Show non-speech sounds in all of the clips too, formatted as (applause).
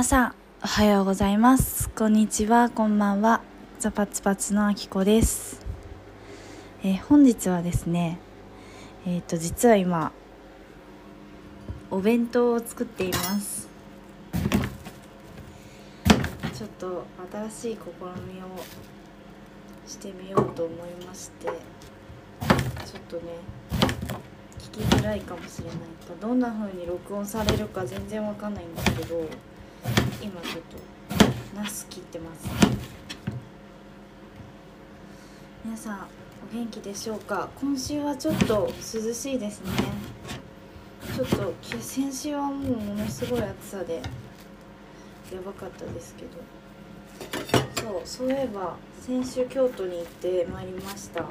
皆さんおはようございます。こんにちはこんばんは。ザパツパツのあきこです、えー本日はですねえっ、と実は今お弁当を作っています。ちょっと新しい試みをしてみようと思いましてちょっとね聞きづらいかもしれない。どんな風に録音されるか全然わかんないんですけど今ちょっとナス切ってます。皆さんお元気でしょうか？今週はちょっと涼しいですね。ちょっと先週はもうものすごい暑さでやばかったですけど。そうそういえば先週京都に行ってまいりました。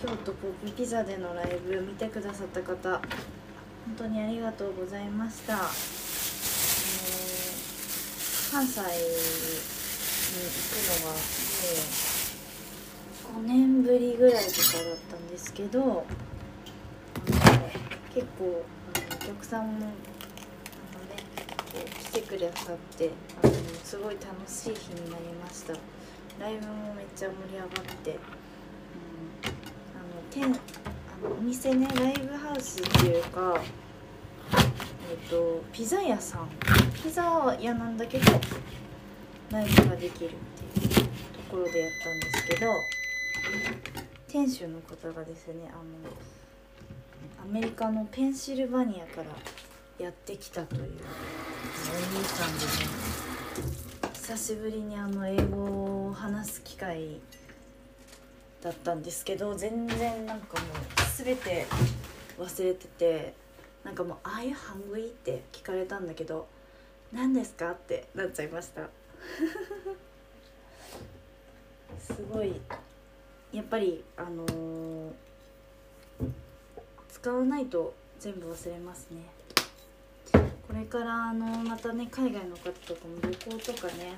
京都ポップピザでのライブ見てくださった方本当にありがとうございました。関西に行くのがもう5年ぶりぐらいとかだったんですけど結構あのお客さんもあのねこう来てくださってあのすごい楽しい日になりました。ライブもめっちゃ盛り上がって、うん、あの店あのお店ねライブハウスっていうかえっ、とピザ屋さん。ピザ屋なんだけどライブができるっていうところでやったんですけど店主の方がですねあのアメリカのペンシルバニアからやってきたというお兄さんでね久しぶりにあの英語を話す機会だったんですけど全然なんかもう全て忘れててなんかもう「ああいうハングイ?」って聞かれたんだけど「何ですか?」ってなっちゃいました (laughs) すごいやっぱりあのー使わないと全部忘れますねこれからあのまたね海外の方とかも旅行とかね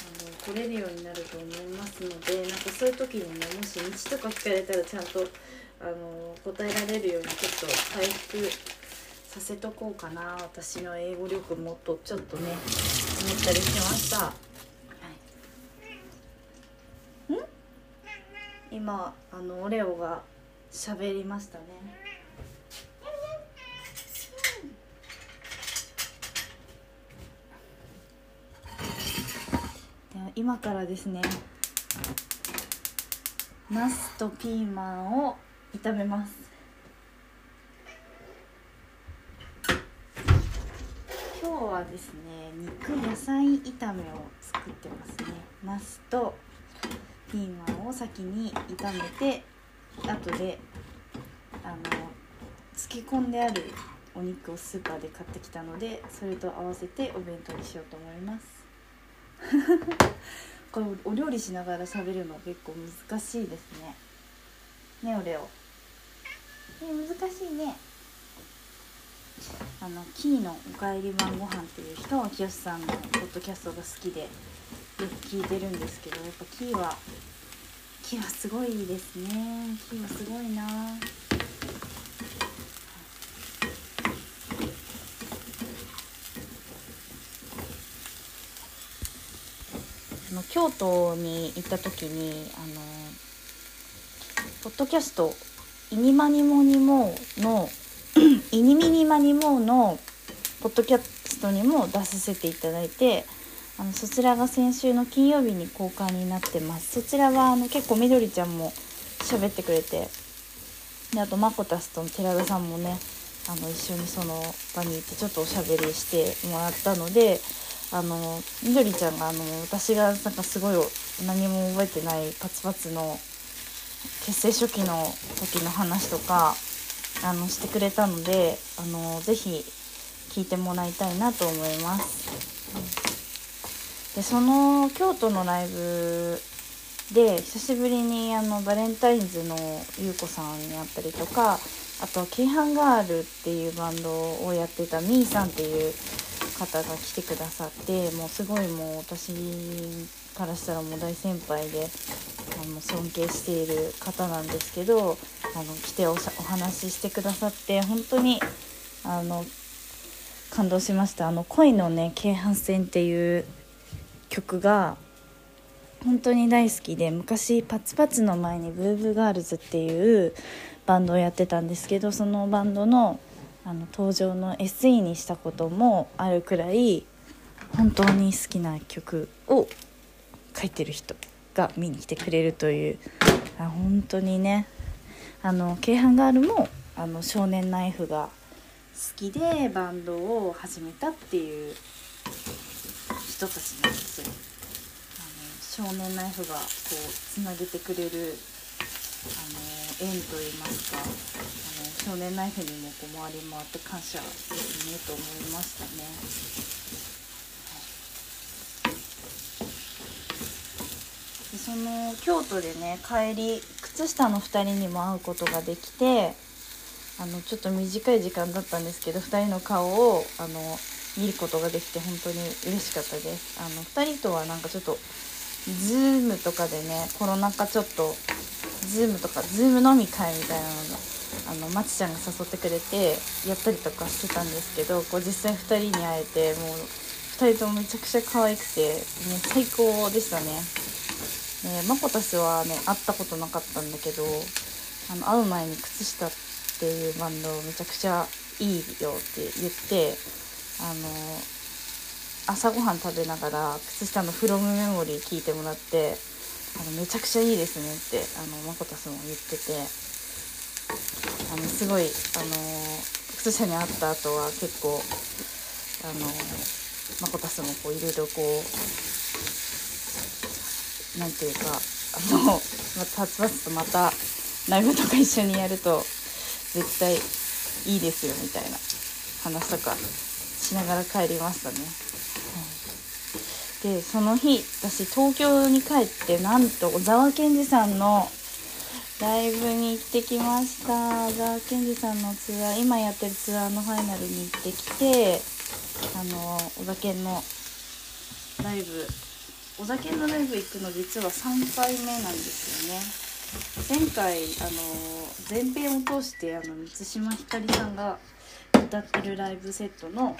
あの来れるようになると思いますのでなんかそういう時にねもし道とか聞かれたらちゃんとあの答えられるようにちょっと回復させとこうかな。私の英語力もっとちょっとね思ったりしました、はい、ん？今あのオレオが喋りましたね。では今からですね。ナスとピーマンを炒めます。今日はですね肉野菜炒めを作ってますね。ナスとピーマンを先に炒めて後であの漬け込んであるお肉をスーパーで買ってきたのでそれと合わせてお弁当にしようと思います。(laughs) これお料理しながら喋るの結構難しいですね。ねオレオ難しいね。あのキーのおかえり晩ご飯っていう氷川きよしさんのポッドキャストが好きでよく聞いてるんですけどやっぱキーはキーはすごいですね。キーはすごいな。あの京都に行った時にあのポッドキャスト「イニマニモニモ」の「(clears throat) イニミニマニモ」のポッドキャストにも出させていただいてあのそちらが先週の金曜日に公開になってます。そちらはあの結構みどりちゃんも喋ってくれてであとマコタスと寺田さんもねあの一緒にその場に行ってちょっとおしゃべりしてもらったのであのみどりちゃんがあの私がなんかすごい何も覚えてないパツパツの結成初期の時の話とかあのしてくれたのであのぜひ聞いてもらいたいなと思います。でその京都のライブで久しぶりにあのバレンタインズの優子さんに会ったりとかあとは「キーハンガール」っていうバンドをやってたみーさんっていう方が来てくださってもうすごいもう私からしたらもう大先輩であの尊敬している方なんですけどあの来てお話ししてくださって本当にあの感動しました。あの恋のね京阪線っていう曲が本当に大好きで昔パツパツの前にブーブーガールズっていうバンドをやってたんですけどそのバンドのあの登場の SE にしたこともあるくらい本当に好きな曲を書いてる人が見に来てくれるというあ本当にねあの京阪ガールもあの少年ナイフが好きでバンドを始めたっていう人たちなんですよ。あの少年ナイフがこうつなげてくれるあの縁といいますかあの少年ナイフにもこう回り回って感謝ですねと思いましたね。その京都でね帰り靴下の2人にも会うことができてあのちょっと短い時間だったんですけど2人の顔をあの見ることができて本当に嬉しかったですあの2人とはなんかちょっとズームとかでねコロナ禍ちょっとズームとかズーム飲み会みたいなのあのまちちゃんが誘ってくれてやったりとかしてたんですけどこう実際2人に会えてもう2人ともめちゃくちゃ可愛くてもう最高でしたね。ねマコタスはね会ったことなかったんだけどあの会う前に靴下っていうバンドをめちゃくちゃいいよって言ってあの朝ごはん食べながら靴下の「フロムメモリー聞いてもらってあのめちゃくちゃいいですねってあのマコタスも言っててあのすごいあの靴下に会った後は結構あのマコタスもこういろいろこうなんていうかあのまたつばつとまたライブとか一緒にやると絶対いいですよみたいな話とかしながら帰りましたね。でその日私東京に帰ってなんと小沢健二さんのライブに行ってきました小沢健二さんのツアー今やってるツアーのファイナルに行ってきてあの小沢健のライブ小沢健のライブ行くの実は3回目なんですよね。前回あの前編を通してあの満島ひかりさんが歌ってるライブセットの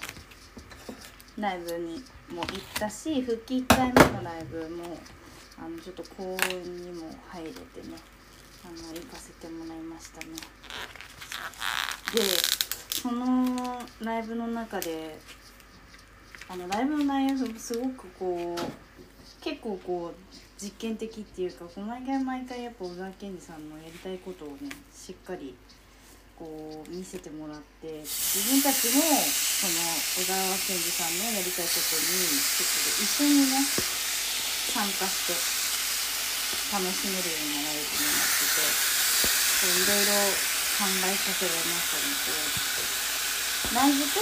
ライブにも行ったし復帰1回目のライブもあのちょっと公演にも入れてねあの行かせてもらいましたね。でそのライブの中であのライブの内容すごくこう結構こう実験的っていうかこう毎回毎回やっぱ小沢健二さんのやりたいことをねしっかりこう見せてもらって自分たちもその小沢健二さんのやりたいことにちょっと一緒にね参加して楽しめるようになライブになっててこういろいろ考えさせられましたね。こうライブと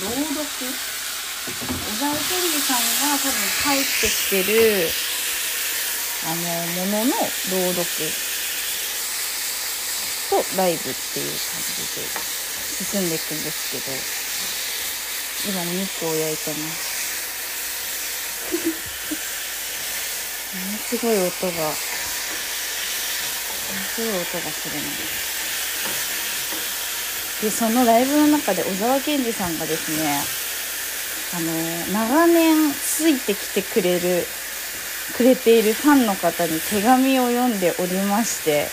朗読？小沢健二さんが多分帰ってきてるあのものの朗読とライブっていう感じで進んでいくんですけど今お肉を焼いてます。(laughs) ものすごい音がものすごい音がするなでそのライブの中で小沢健二さんがですねあの長年ついてきてくれるくれているファンの方に手紙を読んでおりまして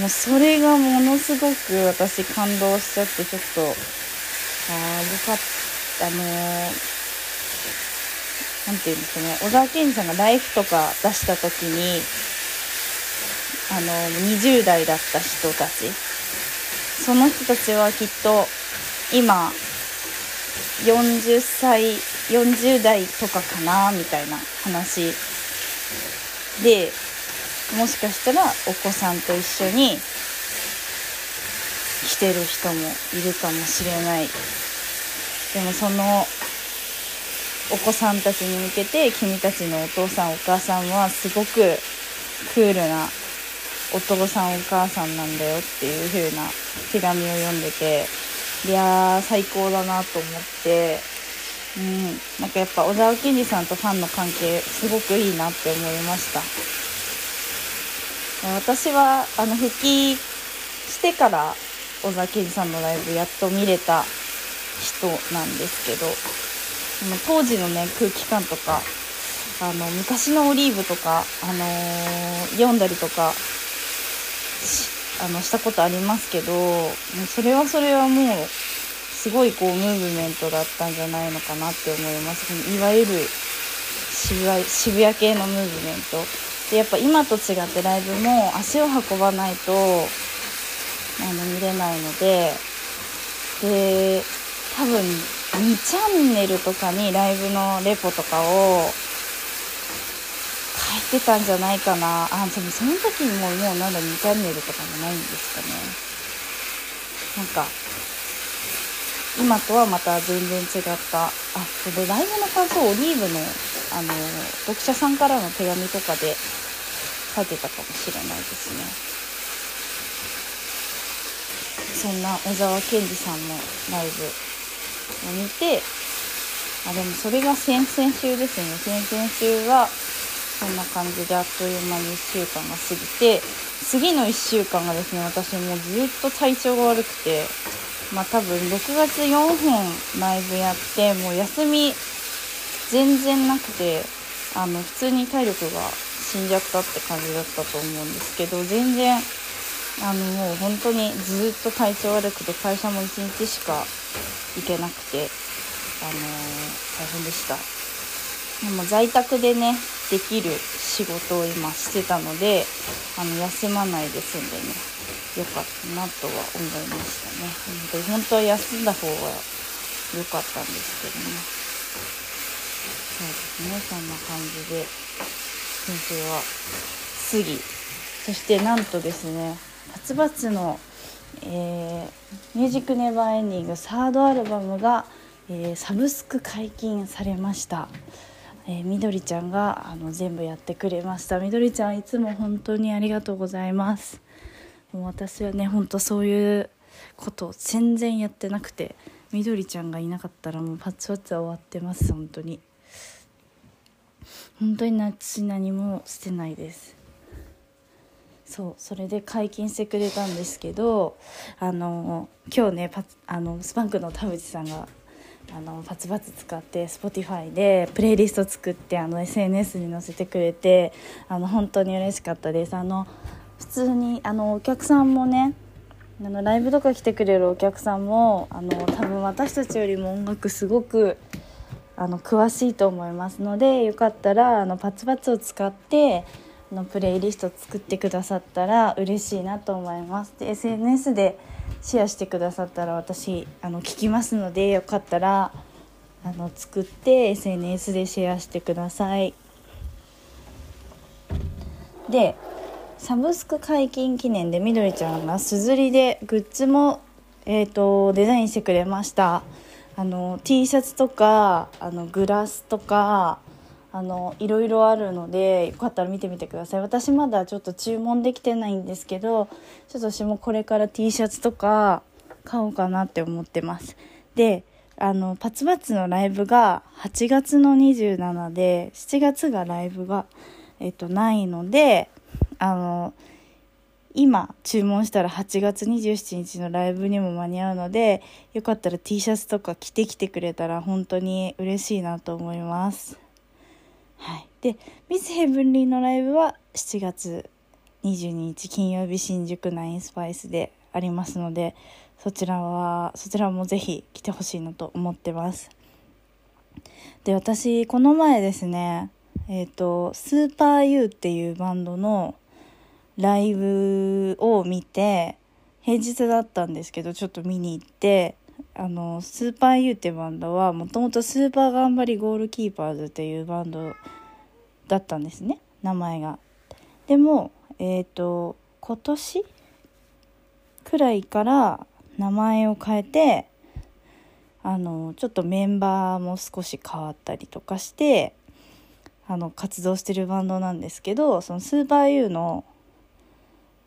もうそれがものすごく私感動しちゃってちょっとああよかった。あのなんていうんですかね小沢健二さんが「ライフとか出した時にあの20代だった人たち。その人たちはきっと今40歳40代とかかなみたいな話。でもしかしたらお子さんと一緒に来てる人もいるかもしれない。でもそのお子さんたちに向けて君たちのお父さんお母さんはすごくクールなお父さんお母さんなんだよっていう風な手紙を読んでていやー最高だなと思って。うん。なんかやっぱ小沢健二さんとファンの関係すごくいいなって思いました。私はあの復帰してから小沢健二さんのライブやっと見れた人なんですけどの当時のね空気感とかあの昔のオリーブとか、あのー、読んだりとかあのしたことありますけどそれはそれはもうすごいこうムーブメントだったんじゃないのかなって思います。いわゆる渋谷渋谷系のムーブメント。でやっぱ今と違ってライブも足を運ばないとあの見れないのでで多分2チャンネルとかにライブのレポとかを書いてたんじゃないかな。あでもその時にももうなんだ2チャンネルとかもないんですかね。なんか今とはまた全然違った。あそれライブの感想オリーブのあの読者さんからの手紙とかで書いてたかもしれないですね。そんな小沢健二さんのライブを見てあでもそれが先々週ですね。先々週はそんな感じであっという間に1週間が過ぎて次の1週間がですね私もうずっと体調が悪くてまあ多分6月4本ライブやってもう休み全然なくてあの普通に体力が死んじゃったって感じだったと思うんですけど全然あのもう本当にずっと体調悪くて会社も1日しか行けなくてあのー、大変でした。でも在宅でねできる仕事を今してたのであの休まないで済んでね良かったなとは思いましたね。本当本当は休んだ方が良かったんですけどね。そうですね。そんな感じで先生は次そしてなんとですねバツバツの、えー、ミュージックネバーエンディングサードアルバムが、えー、サブスク解禁されました。えー、みどりちゃんがあの全部やってくれました。みどりちゃんいつも本当にありがとうございます。もう私はねほんとそういうこと全然やってなくてみどりちゃんがいなかったらもうパッツパツは終わってます本当に。本当に私何もしてないです。そうそれで解禁してくれたんですけどあの今日ねパあのスパンクの田淵さんがあのパツパツ使って Spotify でプレイリスト作ってあの SNS に載せてくれてあの本当に嬉しかったですあの普通にあのお客さんもねあのライブとか来てくれるお客さんもあの多分私たちよりも音楽すごくあの詳しいと思いますのでよかったらあのパツパツを使ってあのプレイリスト作ってくださったら嬉しいなと思います。で SNS でシェアしてくださったら私あの聞きますのでよかったらあの作って SNS でシェアしてください。でサブスク解禁記念でみどりちゃんがすずりでグッズも、えーと、デザインしてくれましたあの T シャツとかあのグラスとかあのいろいろあるのでよかったら見てみてください私まだちょっと注文できてないんですけどちょっと私もこれから T シャツとか買おうかなって思ってますであのパツパツのライブが8月の27で7月がライブが、えっと、ないのであの今注文したら8月27日のライブにも間に合うのでよかったら T シャツとか着てきてくれたら本当に嬉しいなと思います。はい、でミスヘブンリーのライブは7月22日金曜日新宿ナインスパイスでありますのでそちらはそちらもぜひ来てほしいなと思ってます。で私この前ですねえっ、ー、とスーパーユーっていうバンドのライブを見て平日だったんですけどちょっと見に行ってあのスーパーユーってバンドはもともとスーパー頑張りゴールキーパーズっていうバンドだったんですね名前が。でもえっ、ー、と今年くらいから名前を変えてあのちょっとメンバーも少し変わったりとかしてあの活動してるバンドなんですけどそのスーパーユーの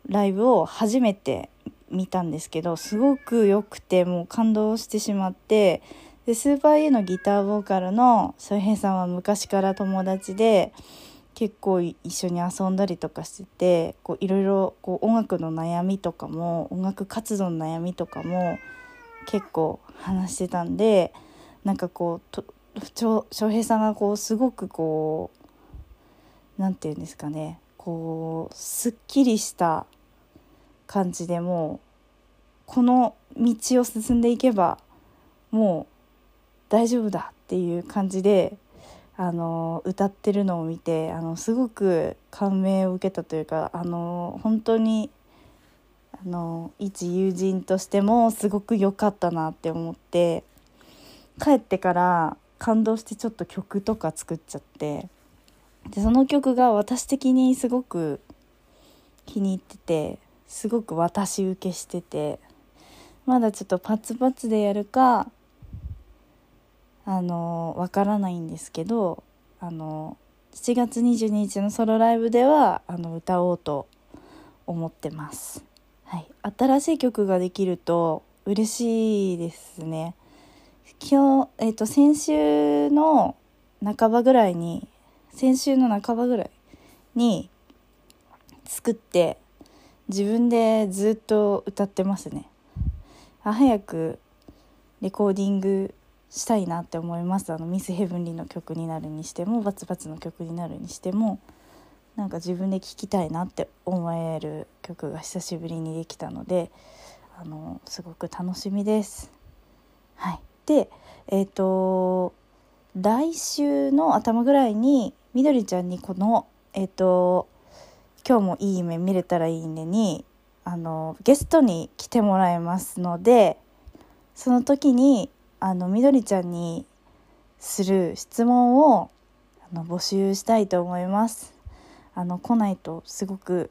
ライブを初めて見たんですけどすごく良くてもう感動してしまってでスーパー A のギターボーカルの翔平さんは昔から友達で結構一緒に遊んだりとかしててこういろいろこう音楽の悩みとかも音楽活動の悩みとかも結構話してたんでなんかこう翔平さんがこうすごくこう何て言うんですかねこうすっきりした感じでもうこの道を進んでいけばもう大丈夫だっていう感じであの歌ってるのを見てあのすごく感銘を受けたというかあの本当にあの一友人としてもすごく良かったなって思って帰ってから感動してちょっと曲とか作っちゃってでその曲が私的にすごく気に入っててすごく私受けしててまだちょっとパツパツでやるかあのわからないんですけどあの7月22日のソロライブではあの歌おうと思ってます、はい、新しい曲ができると嬉しいですね。今日、えーと、先週の半ばぐらいに先週の半ばぐらいに作って自分でずっと歌ってますね。早くレコーディングしたいなって思います。あのミス・ヘブンリーの曲になるにしてもバツバツの曲になるにしてもなんか自分で聴きたいなって思える曲が久しぶりにできたのであのすごく楽しみです。はい、でえっ、ー、と来週の頭ぐらいにみどりちゃんにこのえっ、ー、と今日もいい夢見れたらいいねにあのゲストに来てもらいますのでその時にあのみどりちゃんにする質問をあの募集したいと思います。あの来ないとすごく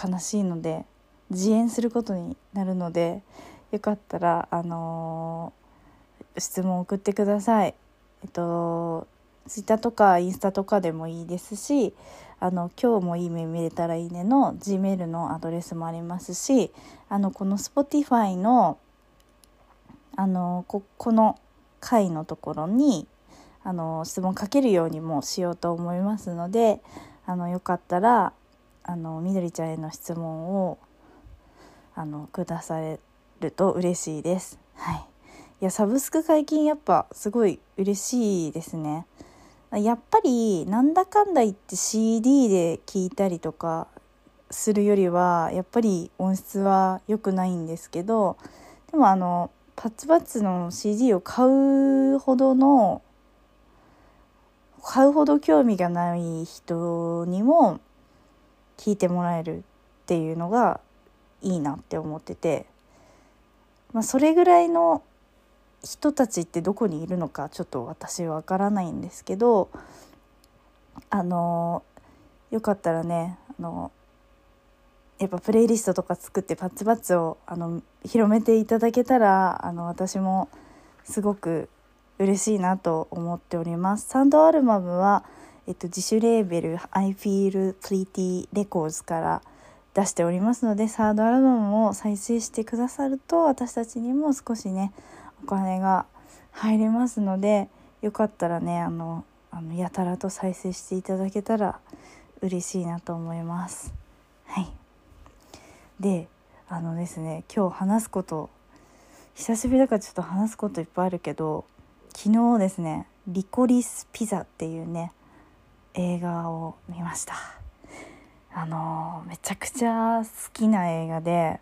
悲しいので自演することになるのでよかったらあのー、質問を送ってください。えっとツイッターとかインスタとかでもいいですしあの今日もいい目見れたらいいねの Gmail のアドレスもありますしあのこの Spotify のあのここの回のところにあの質問かけるようにもしようと思いますのであのよかったらあのみどりちゃんへの質問をあのくださると嬉しいです。はい、いやサブスク解禁やっぱすごい嬉しいですね。やっぱりなんだかんだ言って CD で聴いたりとかするよりはやっぱり音質は良くないんですけどでもあのパツパツの CD を買うほどの買うほど興味がない人にも聞いてもらえるっていうのがいいなって思ってて、まあ、それぐらいの人たちってどこにいるのかちょっと私は分からないんですけどあのよかったらねあのやっぱプレイリストとか作ってパッツパッツをあの広めていただけたらあの私もすごく嬉しいなと思っております。サンドアルバムは、えっと、自主レーベル I Feel Pretty Records から出しておりますのでサードアルバムを再生してくださると私たちにも少しねお金が入りますのでよかったらねあのあのやたらと再生していただけたら嬉しいなと思います。はいであのですね今日話すこと久しぶりだからちょっと話すこといっぱいあるけど昨日ですね「リコリスピザ」っていうね映画を見ましたあのめちゃくちゃ好きな映画で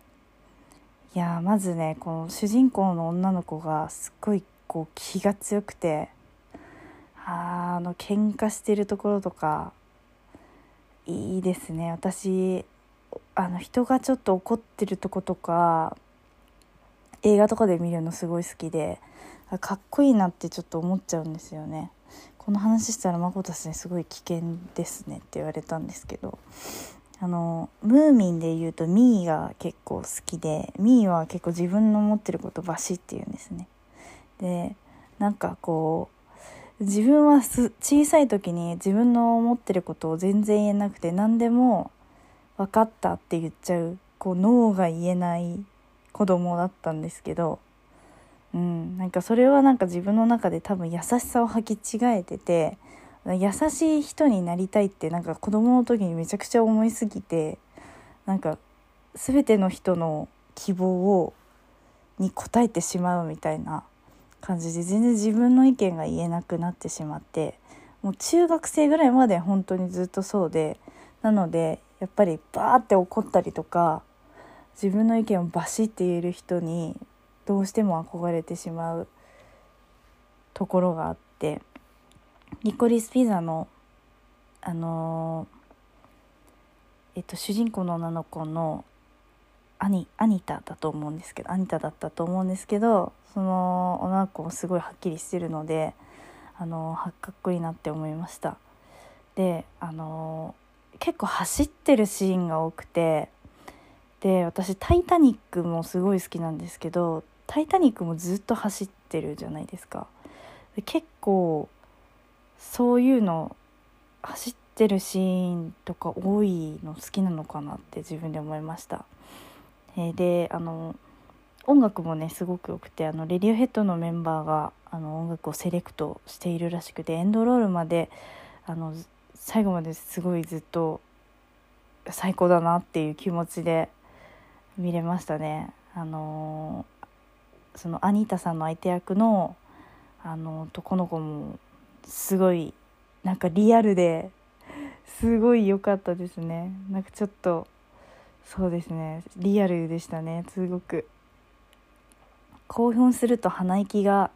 いやまずねこの主人公の女の子がすっごいこう気が強くてあの喧嘩してるところとかいいですね私あの人がちょっと怒ってるとことか映画とかで見るのすごい好きでかっこいいなってちょっと思っちゃうんですよね。この話したら「まこたさんすごい危険ですね」って言われたんですけどあのムーミンで言うとミーが結構好きでミーは結構自分の思ってることバシッて言うんですね。でなんかこう自分は小さい時に自分の思ってることを全然言えなくて何でも分かったって言っちゃうこう脳が言えない子供だったんですけどうん、なんかそれはなんか自分の中で多分優しさを履き違えてて優しい人になりたいってなんか子供の時にめちゃくちゃ思いすぎてなんか全ての人の希望をに応えてしまうみたいな感じで全然自分の意見が言えなくなってしまってもう中学生ぐらいまで本当にずっとそうでなのでやっぱりバーって怒ったりとか自分の意見をバシッて言える人にどうしても憧れてしまうところがあってリコリスピザのあのえっと主人公の女の子のアニアニタだと思うんですけどアニタだったと思うんですけどその女の子もすごいはっきりしてるのであのかっこいいなって思いました。であの結構走ってるシーンが多くてで私「タイタニック」もすごい好きなんですけど「タイタニック」もずっと走ってるじゃないですか。結構そういうの走ってるシーンとか多いの好きなのかなって自分で思いましたえー、であの音楽もねすごく良くてあのレディオヘッドのメンバーがあの音楽をセレクトしているらしくてエンドロールまであの最後まですごいずっと最高だなっていう気持ちで見れましたね。あのそのアニータさんの相手役のあの男の子もすごいなんかリアルですごい良かったですね。なんかちょっとそうですね。リアルでしたね。すごく。興奮すると鼻息が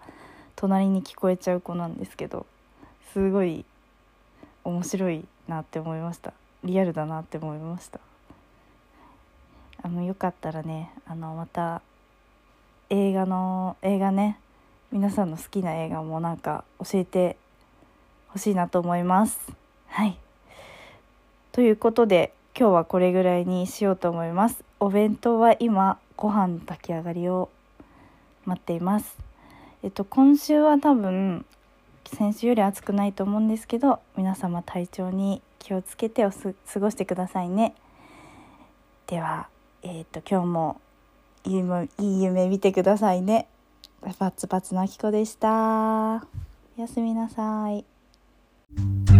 隣に聞こえちゃう子なんですけどすごい面白いなって思いました。リアルだなって思いました。あのよかったらねあのまた映画の映画ね皆さんの好きな映画もなんか教えてほしいなと思います。はい。ということで今日はこれぐらいにしようと思います。お弁当は今ご飯の炊き上がりを待っています。えっと今週は多分先週より暑くないと思うんですけど皆様体調に気をつけてお過ごしてくださいね。ではえっと今日もいい夢見てくださいね。バツバツのあきこでした。おやすみなさい。Thank you.